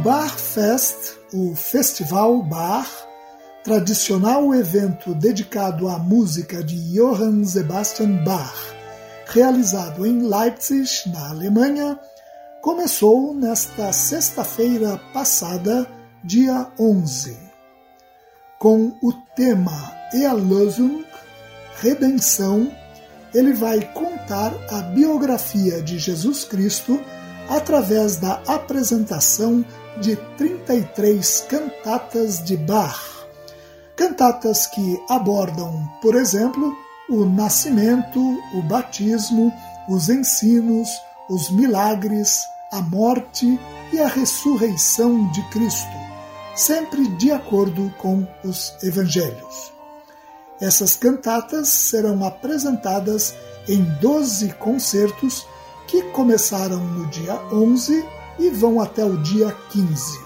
O Barfest, o Festival Bar, tradicional evento dedicado à música de Johann Sebastian Bach, realizado em Leipzig, na Alemanha, começou nesta sexta-feira passada, dia 11. Com o tema Erlösung, Redenção, ele vai contar a biografia de Jesus Cristo através da apresentação de 33 cantatas de Bach. Cantatas que abordam, por exemplo, o nascimento, o batismo, os ensinos, os milagres, a morte e a ressurreição de Cristo, sempre de acordo com os evangelhos. Essas cantatas serão apresentadas em 12 concertos que começaram no dia 11 e vão até o dia 15.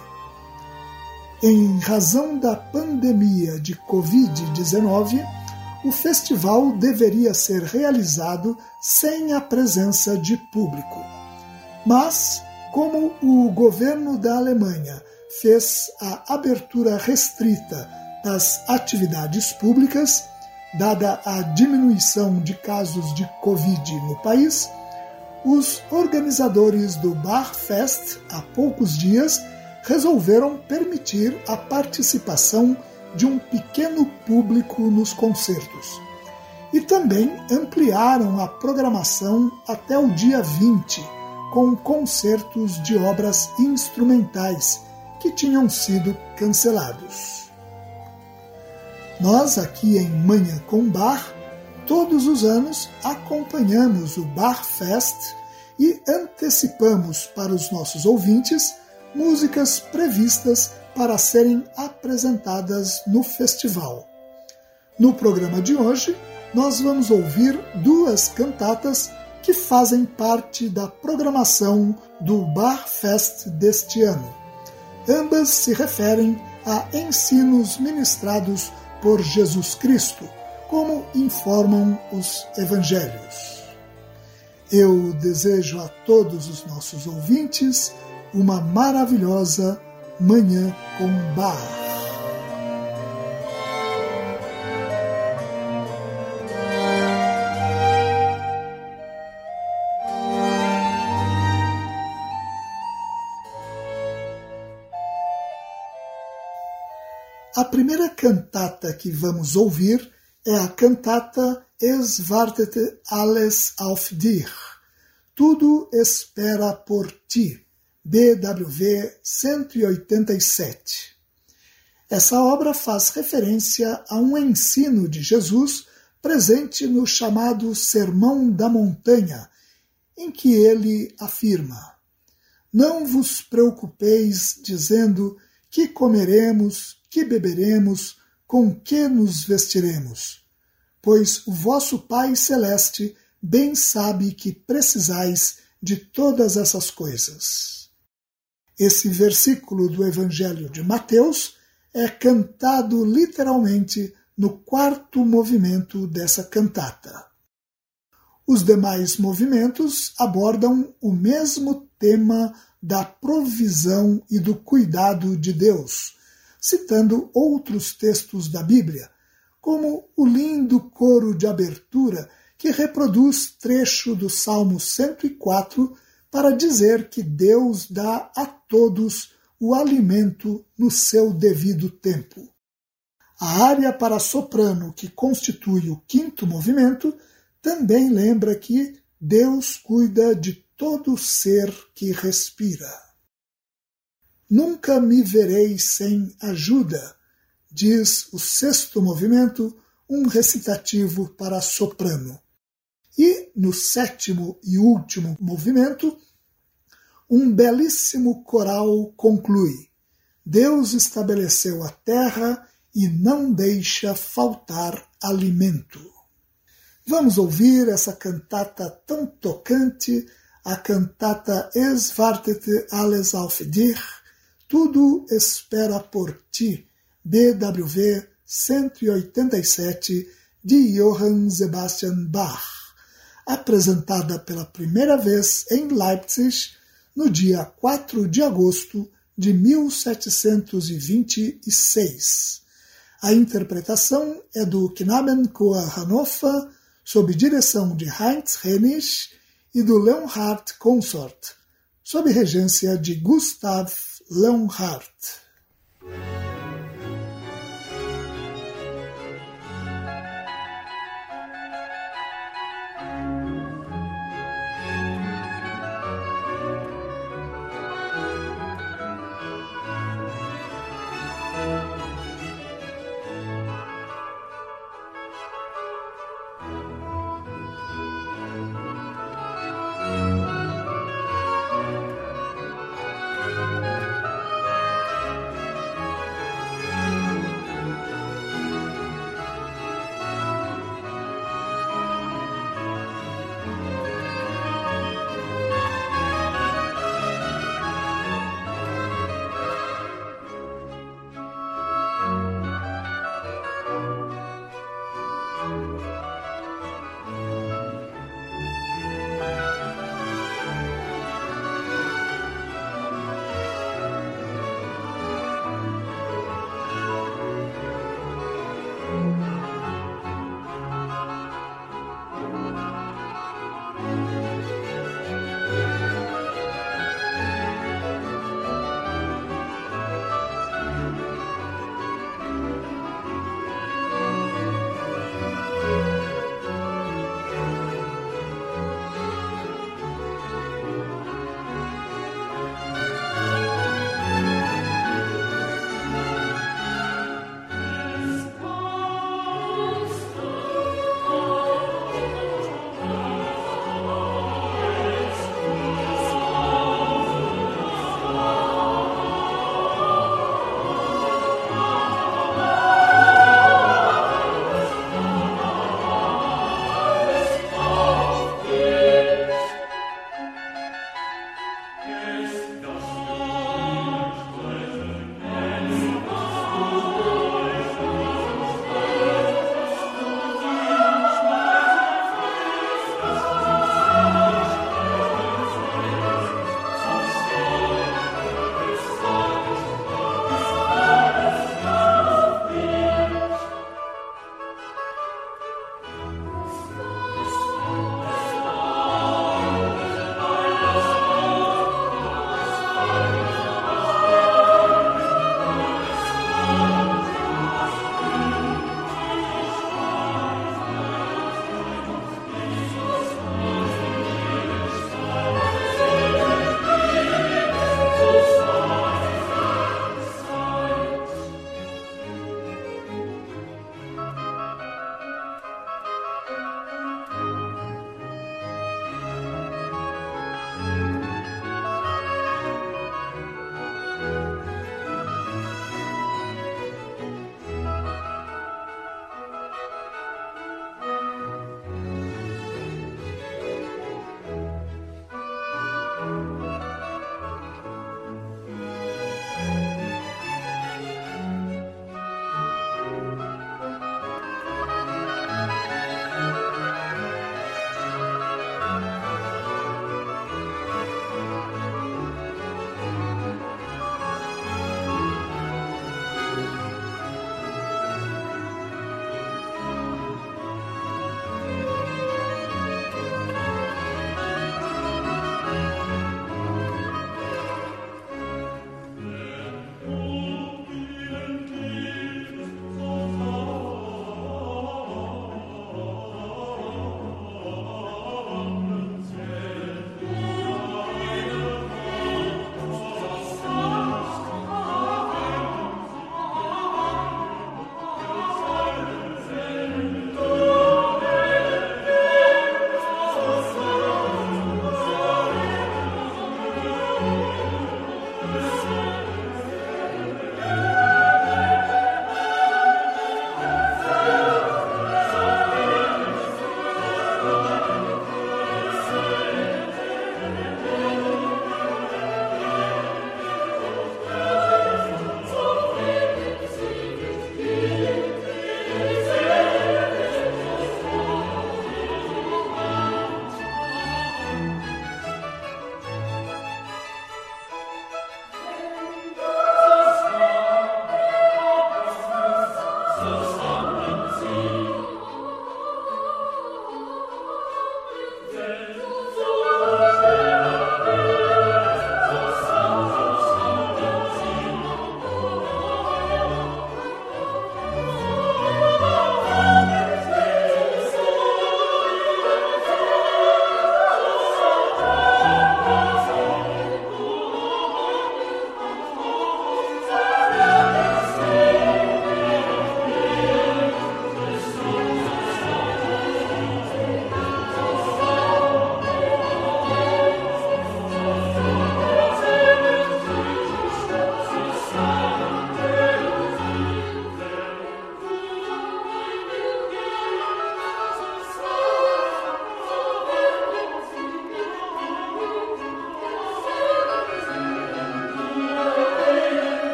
Em razão da pandemia de Covid-19, o festival deveria ser realizado sem a presença de público. Mas, como o governo da Alemanha fez a abertura restrita das atividades públicas, dada a diminuição de casos de Covid no país, os organizadores do Bar Fest, há poucos dias, resolveram permitir a participação de um pequeno público nos concertos. E também ampliaram a programação até o dia 20, com concertos de obras instrumentais que tinham sido cancelados. Nós, aqui em Manhã com Bar, todos os anos acompanhamos o Bar Fest e antecipamos para os nossos ouvintes músicas previstas para serem apresentadas no festival. No programa de hoje, nós vamos ouvir duas cantatas que fazem parte da programação do Bar Fest deste ano. Ambas se referem a ensinos ministrados por Jesus Cristo como informam os evangelhos. Eu desejo a todos os nossos ouvintes uma maravilhosa Manhã com Bar. A primeira cantata que vamos ouvir é a cantata Es wartet alles auf dich. Tudo espera por ti. BWV 187. Essa obra faz referência a um ensino de Jesus presente no chamado Sermão da Montanha, em que ele afirma: Não vos preocupeis dizendo que comeremos, que beberemos, com que nos vestiremos? Pois o vosso Pai Celeste bem sabe que precisais de todas essas coisas. Esse versículo do Evangelho de Mateus é cantado literalmente no quarto movimento dessa cantata. Os demais movimentos abordam o mesmo tema da provisão e do cuidado de Deus, citando outros textos da Bíblia, como o lindo coro de abertura que reproduz trecho do Salmo 104 para dizer que Deus dá a todos o alimento no seu devido tempo. A área para soprano, que constitui o quinto movimento, também lembra que Deus cuida de todo ser que respira. Nunca me verei sem ajuda, diz o sexto movimento, um recitativo para soprano. E no sétimo e último movimento, um belíssimo coral conclui: Deus estabeleceu a terra e não deixa faltar alimento. Vamos ouvir essa cantata tão tocante, a cantata Es wartet alles auf dich, Tudo espera por ti, BWV 187, de Johann Sebastian Bach, apresentada pela primeira vez em Leipzig no dia 4 de agosto de 1726. A interpretação é do Knabenchor Hannover, sob direção de Heinz Hennig e do Leonhard Consort, sob regência de Gustav Leonhardt.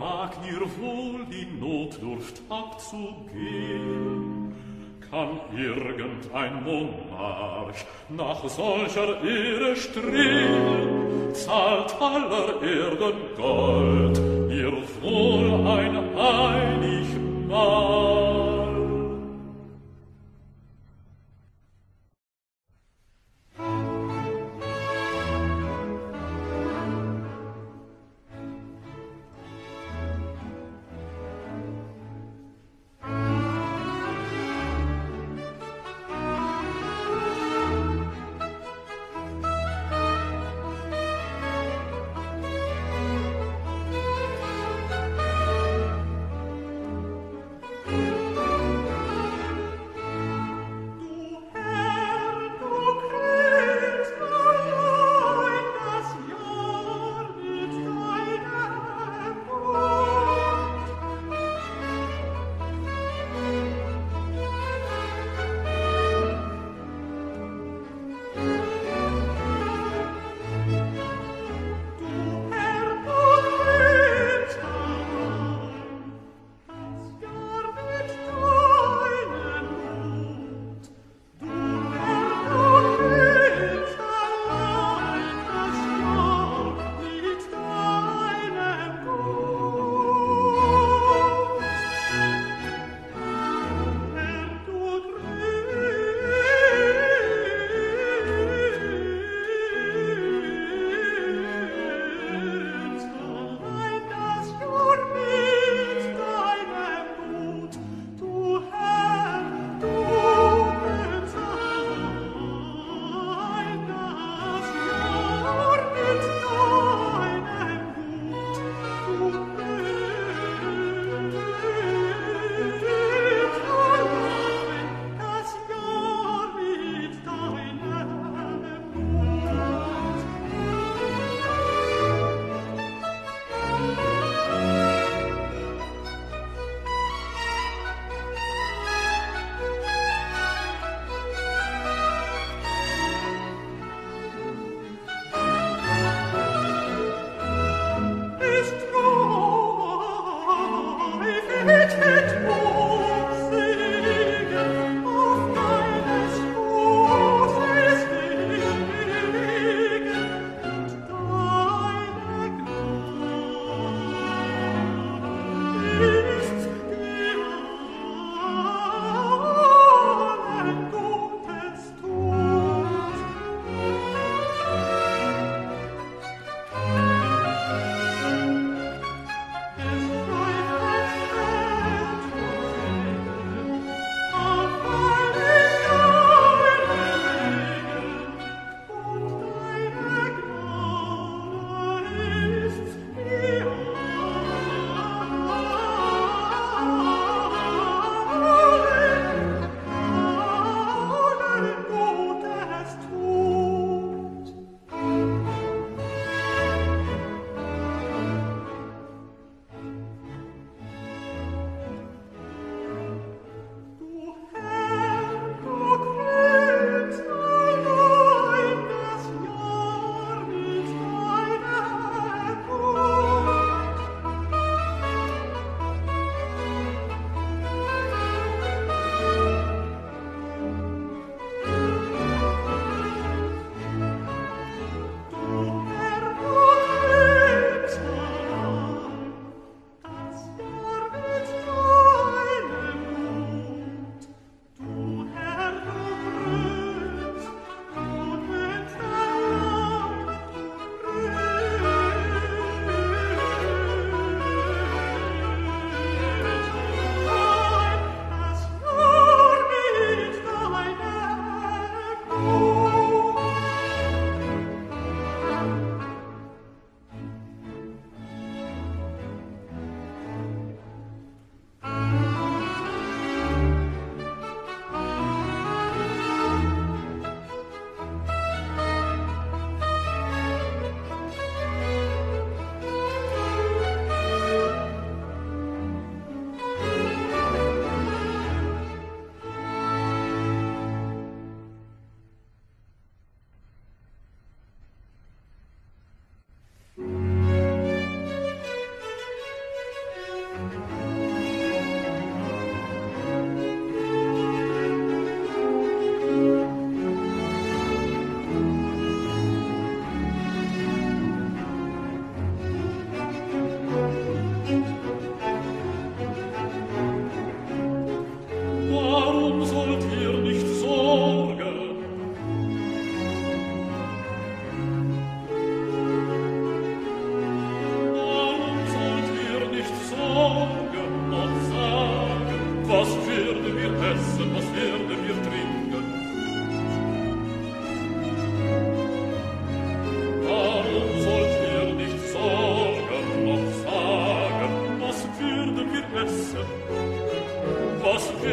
vermag dir wohl die Notdurft abzugehen. Kann irgendein Monarch nach solcher Ehre streben, zahlt aller Erden Gold, ihr wohl ein einig Maß.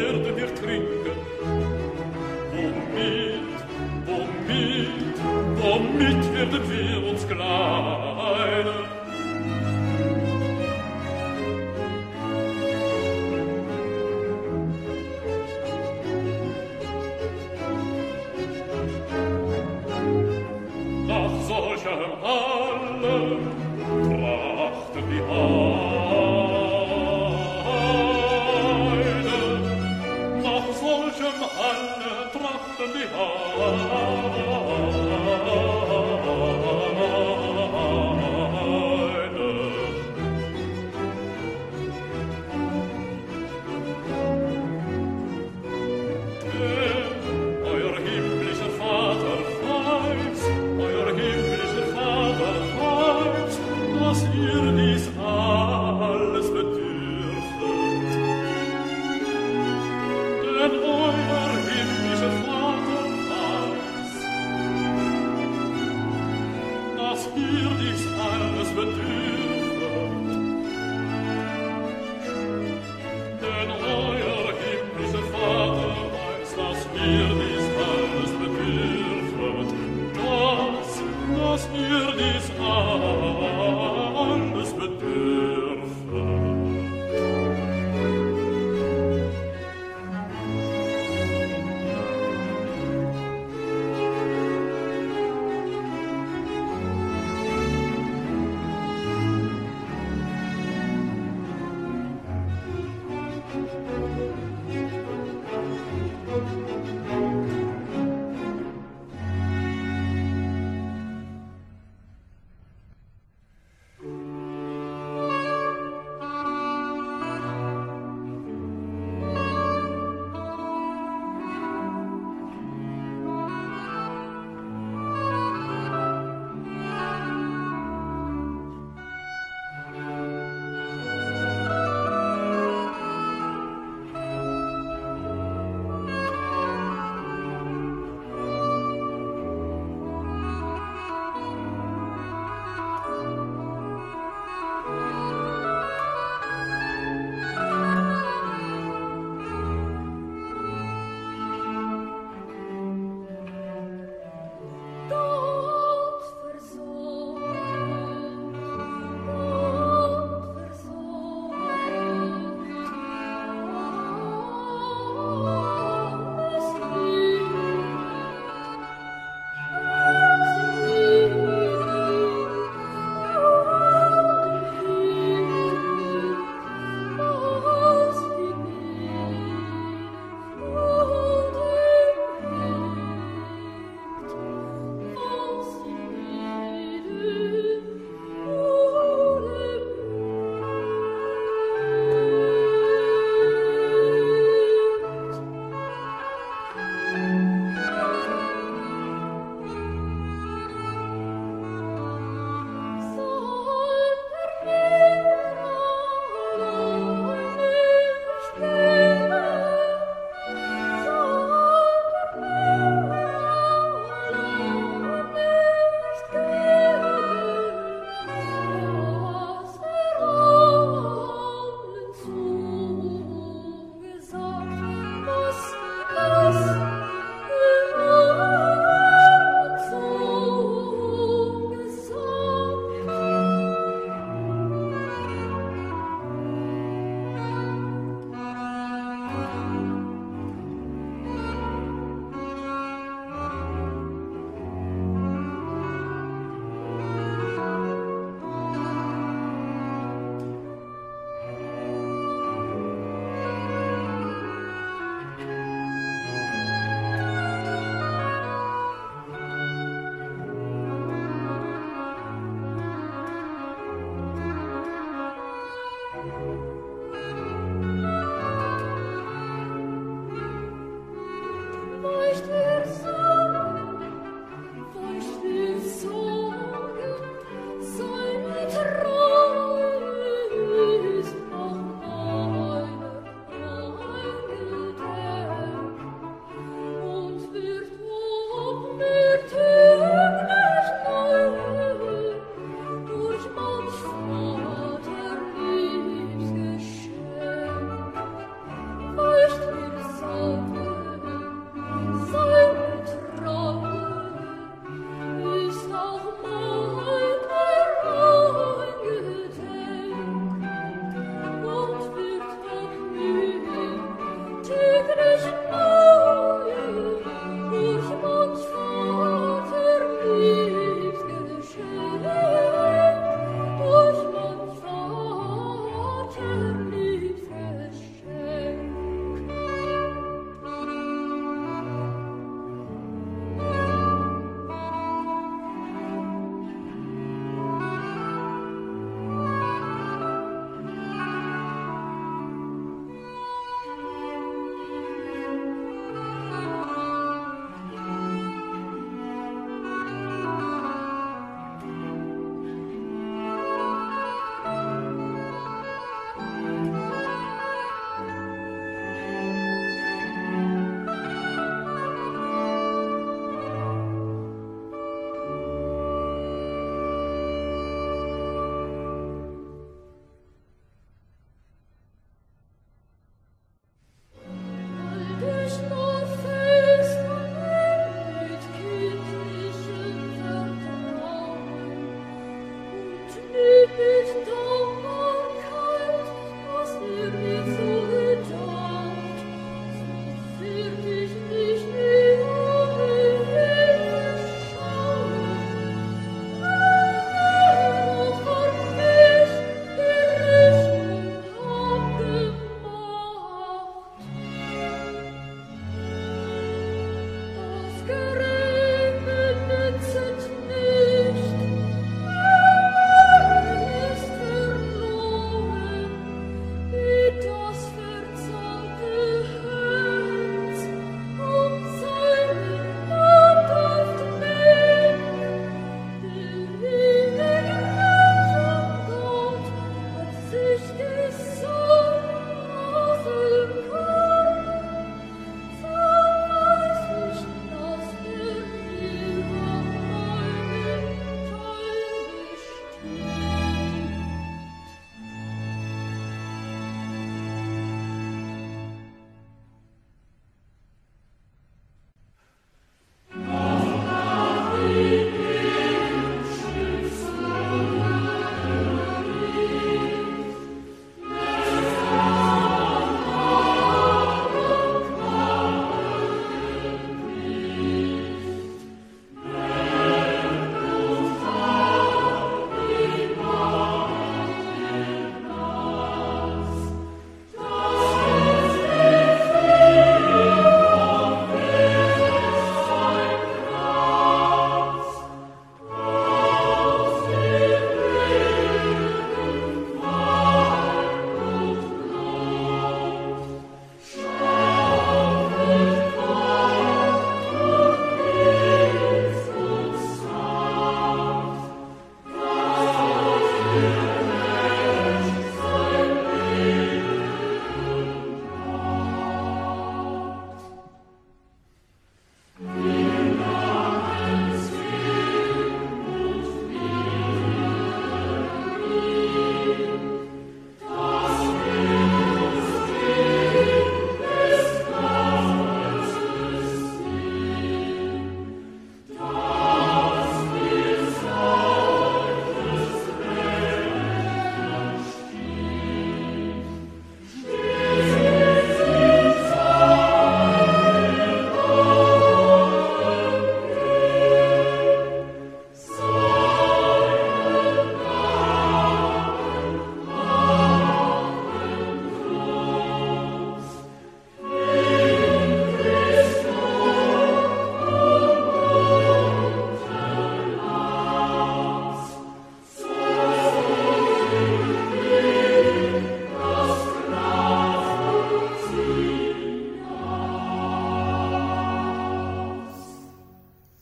Erde wir trinken. Womit, womit, womit werden wir uns klar?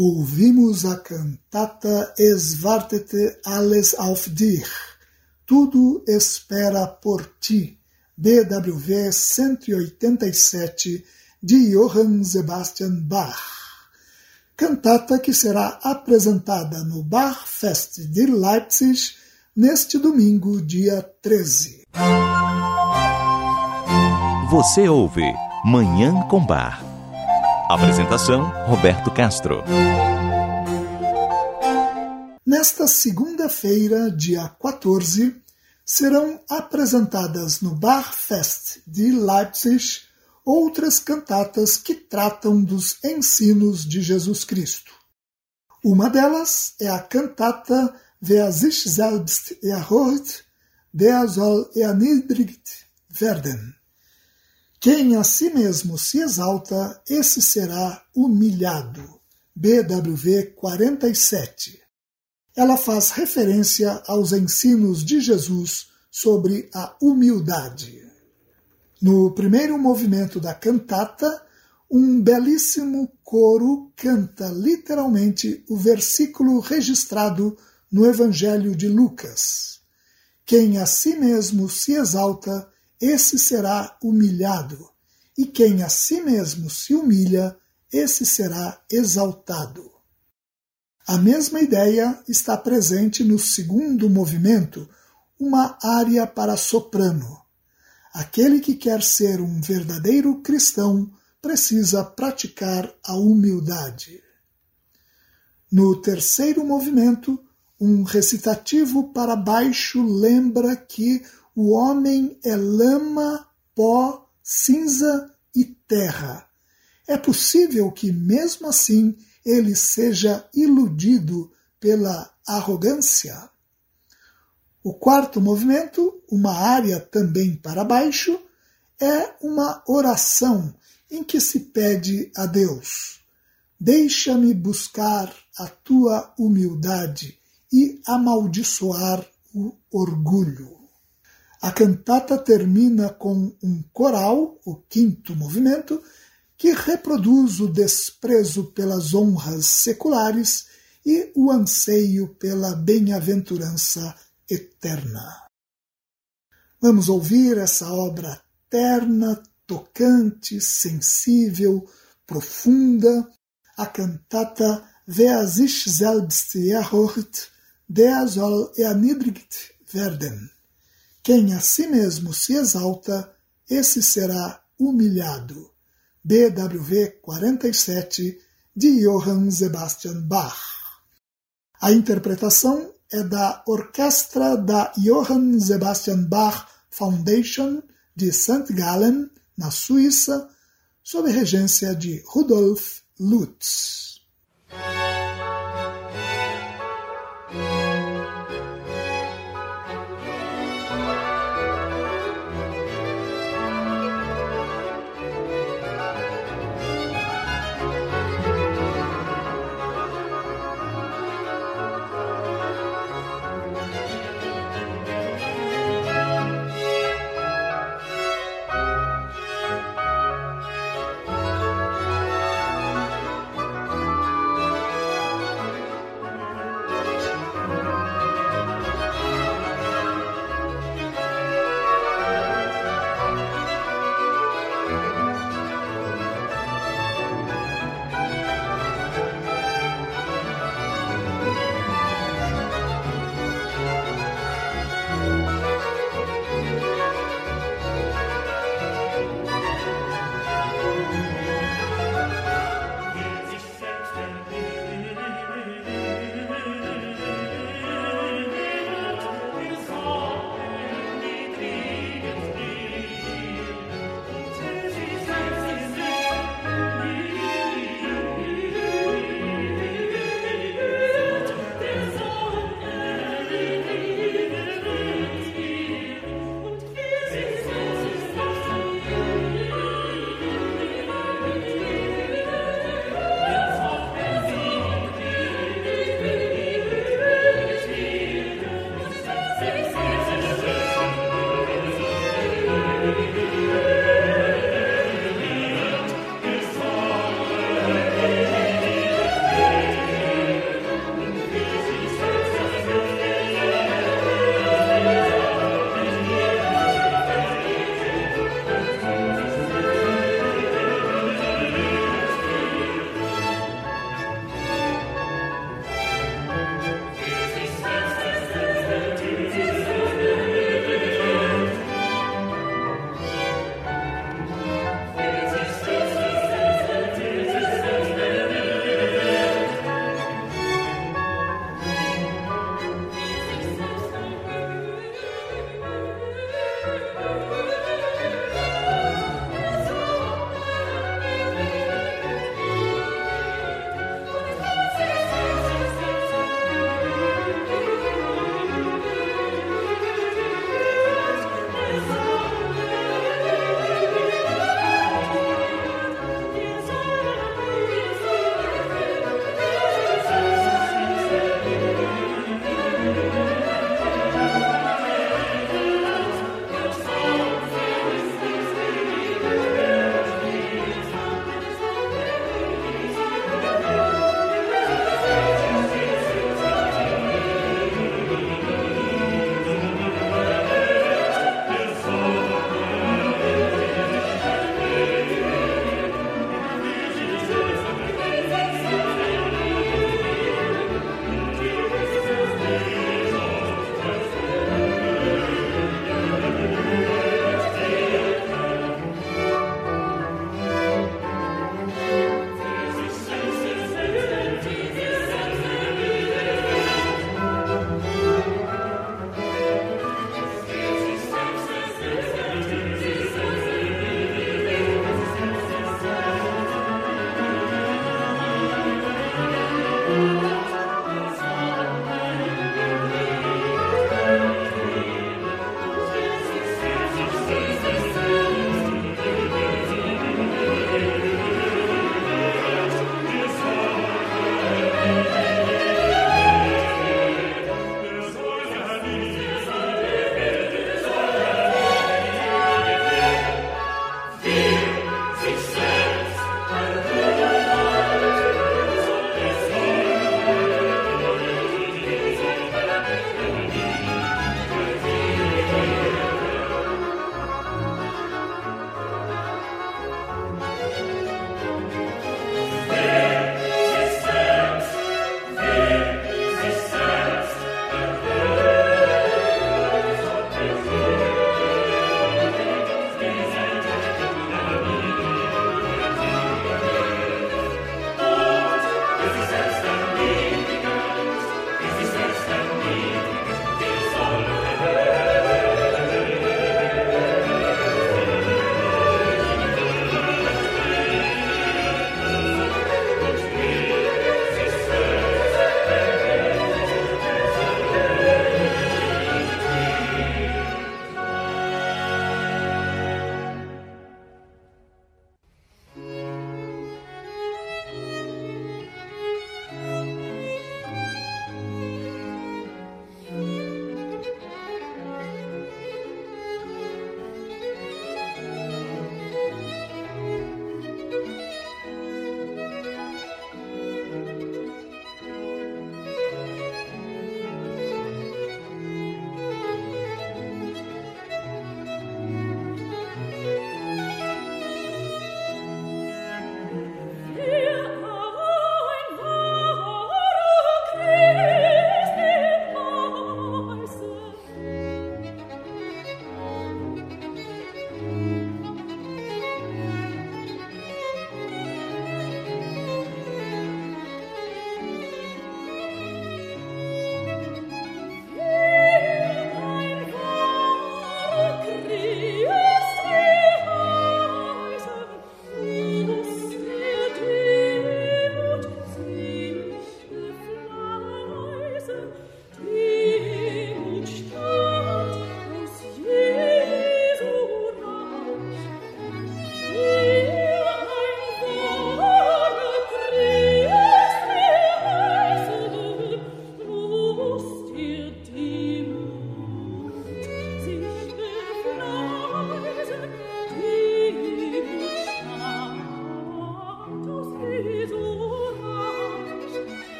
Ouvimos a cantata Es wartete alles auf dich, Tudo espera por ti, BWV 187, de Johann Sebastian Bach. Cantata que será apresentada no Bachfest de Leipzig neste domingo, dia 13. Você ouve Manhã com Bar. Apresentação Roberto Castro. Nesta segunda-feira, dia 14, serão apresentadas no Barfest de Leipzig outras cantatas que tratam dos ensinos de Jesus Cristo. Uma delas é a cantata Wer sich selbst erhört, der soll erniedrigt werden. Quem a si mesmo se exalta, esse será humilhado. BWV 47 ela faz referência aos ensinos de Jesus sobre a humildade. No primeiro movimento da cantata, um belíssimo coro canta literalmente o versículo registrado no Evangelho de Lucas. Quem a si mesmo se exalta, esse será humilhado, e quem a si mesmo se humilha, esse será exaltado. A mesma ideia está presente no segundo movimento, uma área para soprano. Aquele que quer ser um verdadeiro cristão precisa praticar a humildade. No terceiro movimento, um recitativo para baixo lembra que o homem é lama, pó, cinza e terra. É possível que, mesmo assim, ele seja iludido pela arrogância. O quarto movimento, uma área também para baixo, é uma oração em que se pede a Deus: Deixa-me buscar a tua humildade e amaldiçoar o orgulho. A cantata termina com um coral, o quinto movimento, que reproduz o desprezo pelas honras seculares e o anseio pela bem-aventurança eterna. Vamos ouvir essa obra terna, tocante, sensível, profunda, a cantata Wer sich selbst erhört, der soll erniedrigt werden. Quem a si mesmo se exalta, esse será humilhado. BWV 47 de Johann Sebastian Bach. A interpretação é da Orquestra da Johann Sebastian Bach Foundation de St. Gallen, na Suíça, sob regência de Rudolf Lutz.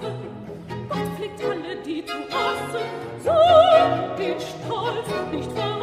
Gott pflegt alle, die zu Rasse, so den Stolz nicht verlassen.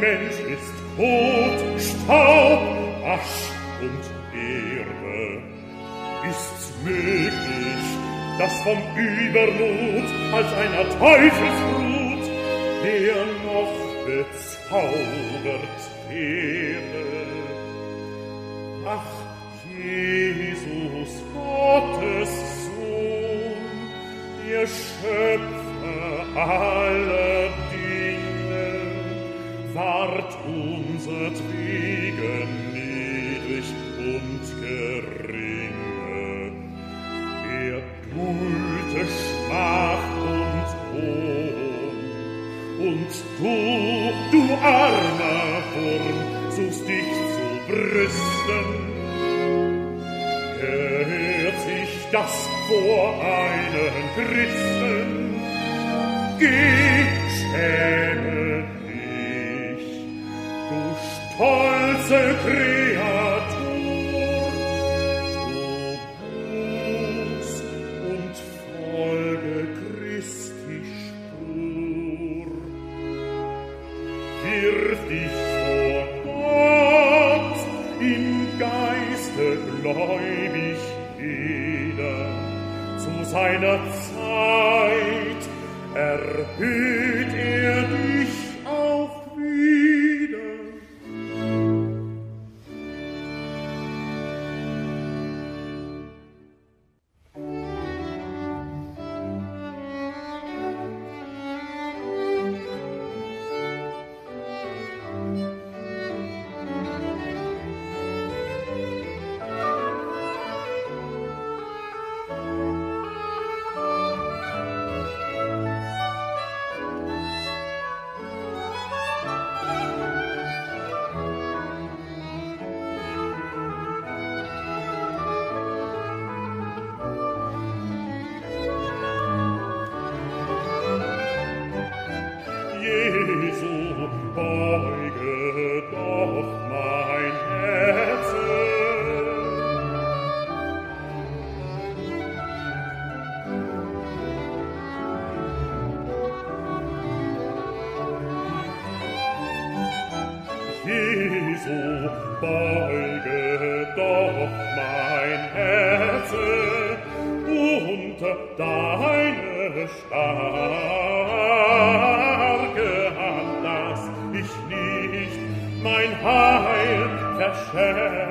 Mensch ist Kot, Staub, Asch und Erde. Ist's möglich, dass vom Übermut als einer Teufelsbrut der noch bezaubert give.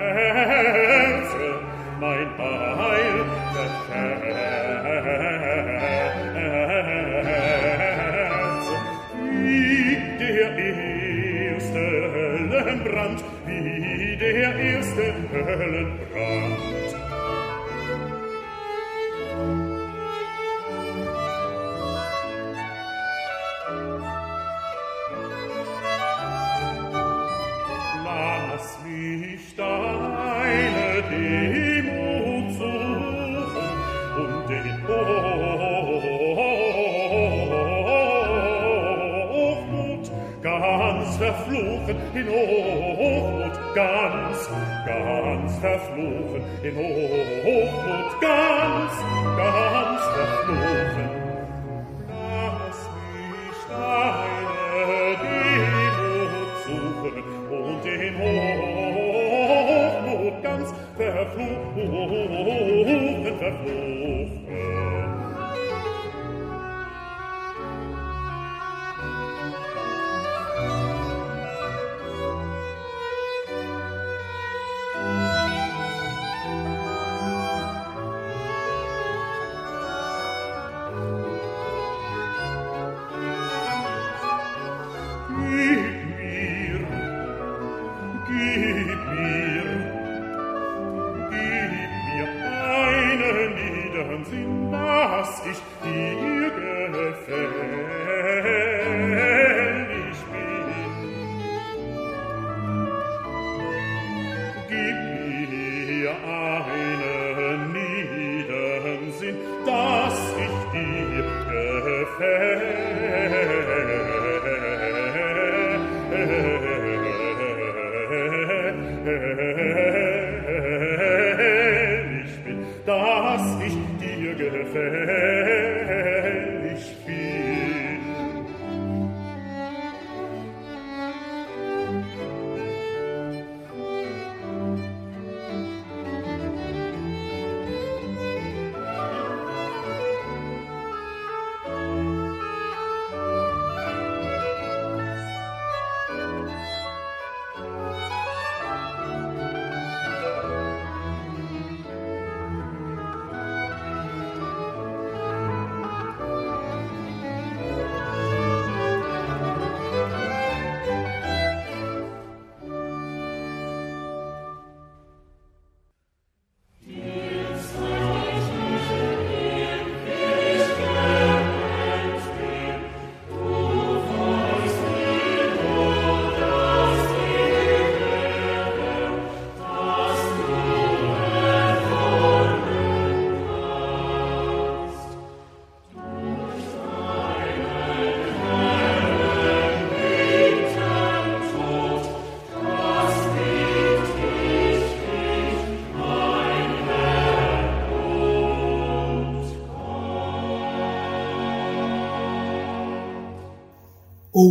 Herze, mein Heil verherze. Wie der erste Höllenbrand, wie der erste Höllenbrand, in Hochmut ganz, ganz verflogen. Lass mich deine Demut suchen und in Hochmut ganz verflogen, verflogen.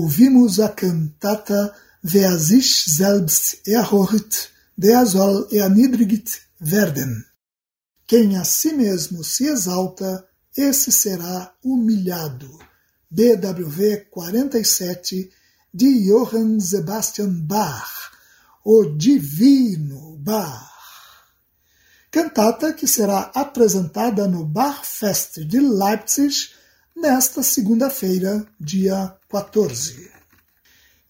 Ouvimos a cantata Wer sich selbst erhört, der soll erniedrigt werden. Quem a si mesmo se exalta, esse será humilhado. BWV 47 de Johann Sebastian Bach, o Divino Bach. Cantata que será apresentada no Bachfest de Leipzig nesta segunda-feira, dia 14.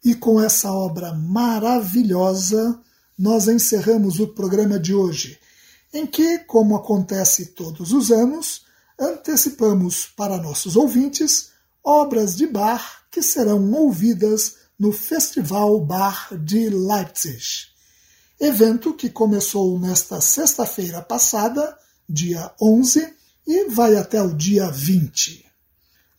E com essa obra maravilhosa, nós encerramos o programa de hoje, em que, como acontece todos os anos, antecipamos para nossos ouvintes obras de Bach que serão ouvidas no Festival Bar de Leipzig. Evento que começou nesta sexta-feira passada, dia 11, e vai até o dia 20.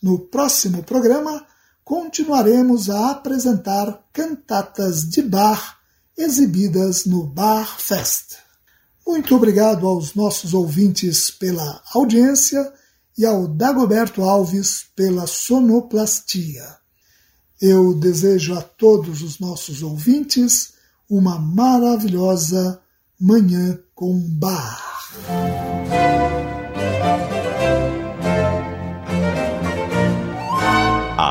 No próximo programa, continuaremos a apresentar cantatas de bar exibidas no Bar Fest. Muito obrigado aos nossos ouvintes pela audiência e ao Dagoberto Alves pela sonoplastia. Eu desejo a todos os nossos ouvintes uma maravilhosa Manhã com Bar.